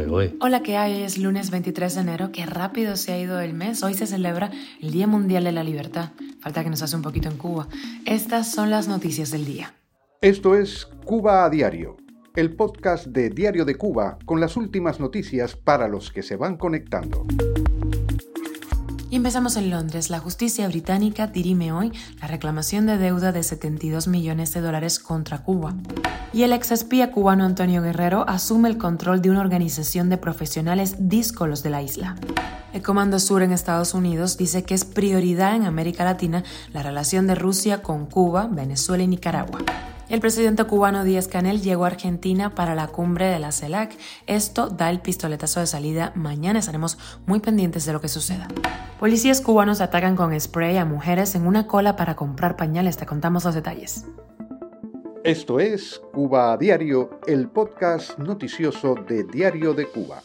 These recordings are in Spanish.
¿eh? Hola, ¿qué hay? Es lunes 23 de enero. Qué rápido se ha ido el mes. Hoy se celebra el Día Mundial de la Libertad. Falta que nos hace un poquito en Cuba. Estas son las noticias del día. Esto es Cuba a Diario, el podcast de Diario de Cuba con las últimas noticias para los que se van conectando. Y empezamos en Londres. La justicia británica dirime hoy la reclamación de deuda de 72 millones de dólares contra Cuba. Y el ex espía cubano Antonio Guerrero asume el control de una organización de profesionales díscolos de la isla. El Comando Sur en Estados Unidos dice que es prioridad en América Latina la relación de Rusia con Cuba, Venezuela y Nicaragua. El presidente cubano Díaz Canel llegó a Argentina para la cumbre de la CELAC. Esto da el pistoletazo de salida. Mañana estaremos muy pendientes de lo que suceda. Policías cubanos atacan con spray a mujeres en una cola para comprar pañales. Te contamos los detalles. Esto es Cuba a Diario, el podcast noticioso de Diario de Cuba.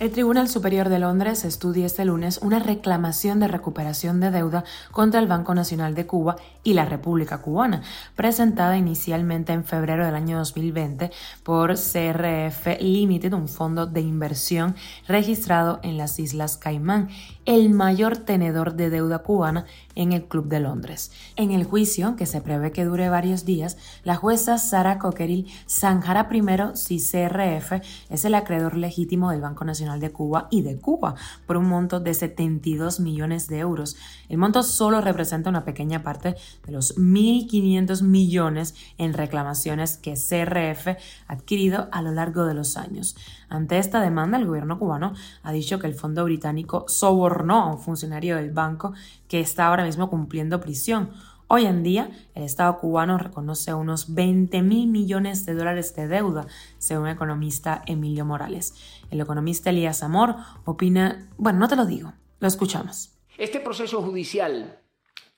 El Tribunal Superior de Londres estudia este lunes una reclamación de recuperación de deuda contra el Banco Nacional de Cuba y la República Cubana, presentada inicialmente en febrero del año 2020 por CRF Limited, un fondo de inversión registrado en las Islas Caimán, el mayor tenedor de deuda cubana en el Club de Londres. En el juicio, que se prevé que dure varios días, la jueza Sara Cockerill zanjará primero si CRF es el acreedor legítimo del Banco Nacional de Cuba y de Cuba por un monto de 72 millones de euros. El monto solo representa una pequeña parte de los 1.500 millones en reclamaciones que CRF ha adquirido a lo largo de los años. Ante esta demanda, el gobierno cubano ha dicho que el fondo británico sobornó a un funcionario del banco que está ahora mismo cumpliendo prisión. Hoy en día, el Estado cubano reconoce unos 20 mil millones de dólares de deuda, según el economista Emilio Morales. El economista Elías Amor opina, bueno, no te lo digo, lo escuchamos. Este proceso judicial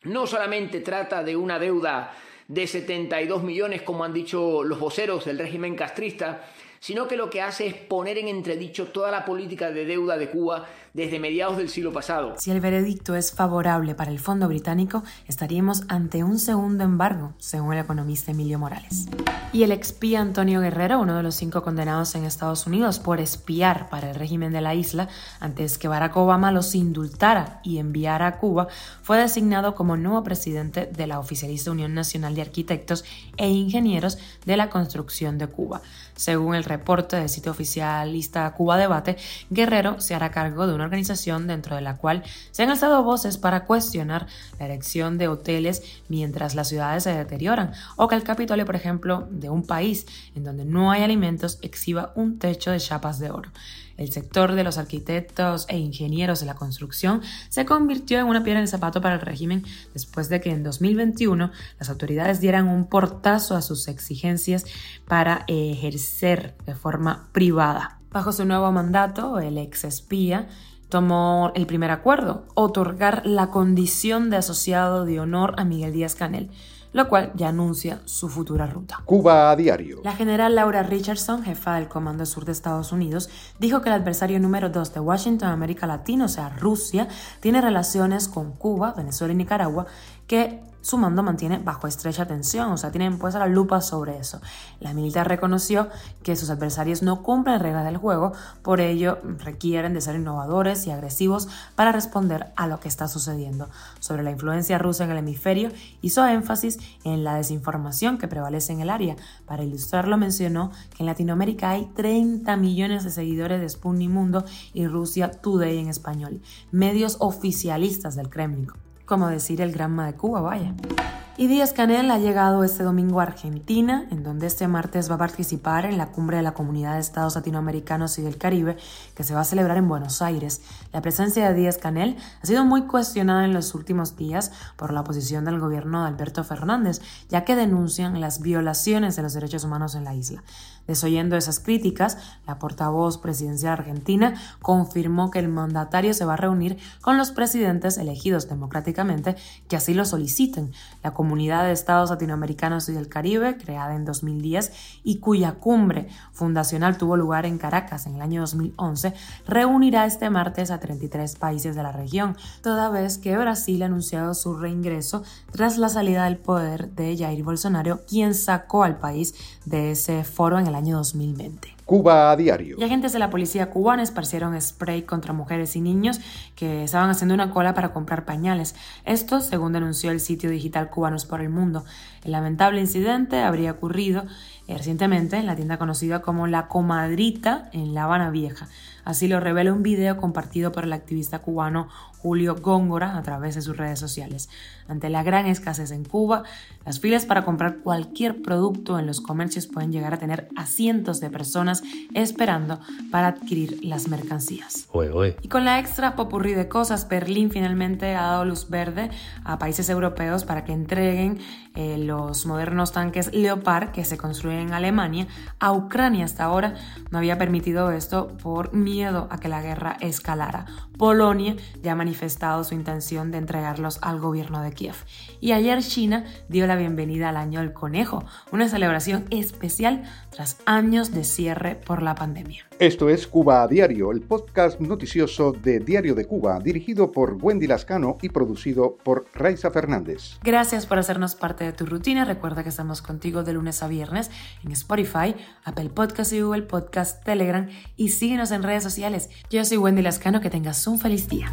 no solamente trata de una deuda de 72 millones, como han dicho los voceros del régimen castrista, sino que lo que hace es poner en entredicho toda la política de deuda de Cuba desde mediados del siglo pasado. Si el veredicto es favorable para el fondo británico, estaríamos ante un segundo embargo, según el economista Emilio Morales. Y el expía Antonio Guerrero, uno de los cinco condenados en Estados Unidos por espiar para el régimen de la isla antes que Barack Obama los indultara y enviara a Cuba, fue designado como nuevo presidente de la oficialista Unión Nacional de Arquitectos e Ingenieros de la Construcción de Cuba. Según el reporte del sitio oficialista Cuba Debate, Guerrero se hará cargo de una organización dentro de la cual se han alzado voces para cuestionar la erección de hoteles mientras las ciudades se deterioran, o que el Capitolio, por ejemplo, de un país en donde no hay alimentos exhiba un techo de chapas de oro. El sector de los arquitectos e ingenieros de la construcción se convirtió en una piedra en el zapato para el régimen después de que en 2021 las autoridades dieran un portazo a sus exigencias para ejercer de forma privada. Bajo su nuevo mandato, el ex espía tomó el primer acuerdo, otorgar la condición de asociado de honor a Miguel Díaz Canel lo cual ya anuncia su futura ruta. Cuba a diario. La general Laura Richardson, jefa del Comando Sur de Estados Unidos, dijo que el adversario número dos de Washington, América Latina, o sea, Rusia, tiene relaciones con Cuba, Venezuela y Nicaragua que su mando mantiene bajo estrecha tensión, o sea, tienen puesta la lupa sobre eso. La militar reconoció que sus adversarios no cumplen reglas del juego, por ello requieren de ser innovadores y agresivos para responder a lo que está sucediendo. Sobre la influencia rusa en el hemisferio, hizo énfasis en la desinformación que prevalece en el área. Para ilustrarlo mencionó que en Latinoamérica hay 30 millones de seguidores de Sputnik Mundo y Rusia Today en español, medios oficialistas del Kremlin como decir el Granma de Cuba, vaya. Y Díaz Canel ha llegado este domingo a Argentina, en donde este martes va a participar en la cumbre de la Comunidad de Estados Latinoamericanos y del Caribe, que se va a celebrar en Buenos Aires. La presencia de Díaz Canel ha sido muy cuestionada en los últimos días por la oposición del gobierno de Alberto Fernández, ya que denuncian las violaciones de los derechos humanos en la isla. Desoyendo esas críticas, la portavoz presidencial argentina confirmó que el mandatario se va a reunir con los presidentes elegidos democráticamente que así lo soliciten. La Comunidad de Estados Latinoamericanos y del Caribe, creada en 2010 y cuya cumbre fundacional tuvo lugar en Caracas en el año 2011, reunirá este martes a 33 países de la región, toda vez que Brasil ha anunciado su reingreso tras la salida del poder de Jair Bolsonaro, quien sacó al país de ese foro en el año 2020. Cuba a diario. Y agentes de la policía cubana esparcieron spray contra mujeres y niños que estaban haciendo una cola para comprar pañales. Esto, según denunció el sitio digital Cubanos por el Mundo. El lamentable incidente habría ocurrido eh, recientemente en la tienda conocida como La Comadrita en La Habana Vieja. Así lo revela un video compartido por el activista cubano Julio Góngora a través de sus redes sociales. Ante la gran escasez en Cuba, las filas para comprar cualquier producto en los comercios pueden llegar a tener a cientos de personas esperando para adquirir las mercancías. Y con la extra popurrí de cosas, Berlín finalmente ha dado luz verde a países europeos para que entreguen eh, los modernos tanques Leopard que se construyen en Alemania a Ucrania. Hasta ahora no había permitido esto por miedo a que la guerra escalara. Polonia ya ha manifestado su intención de entregarlos al gobierno de Kiev. Y ayer China dio la bienvenida al año del conejo, una celebración especial tras años de cierre por la pandemia. Esto es Cuba a Diario, el podcast noticioso de Diario de Cuba, dirigido por Wendy Lascano y producido por Raiza Fernández. Gracias por hacernos parte de tu rutina. Recuerda que estamos contigo de lunes a viernes en Spotify, Apple Podcast y Google Podcast, Telegram y síguenos en redes sociales. Yo soy Wendy Lascano, que tengas un feliz día.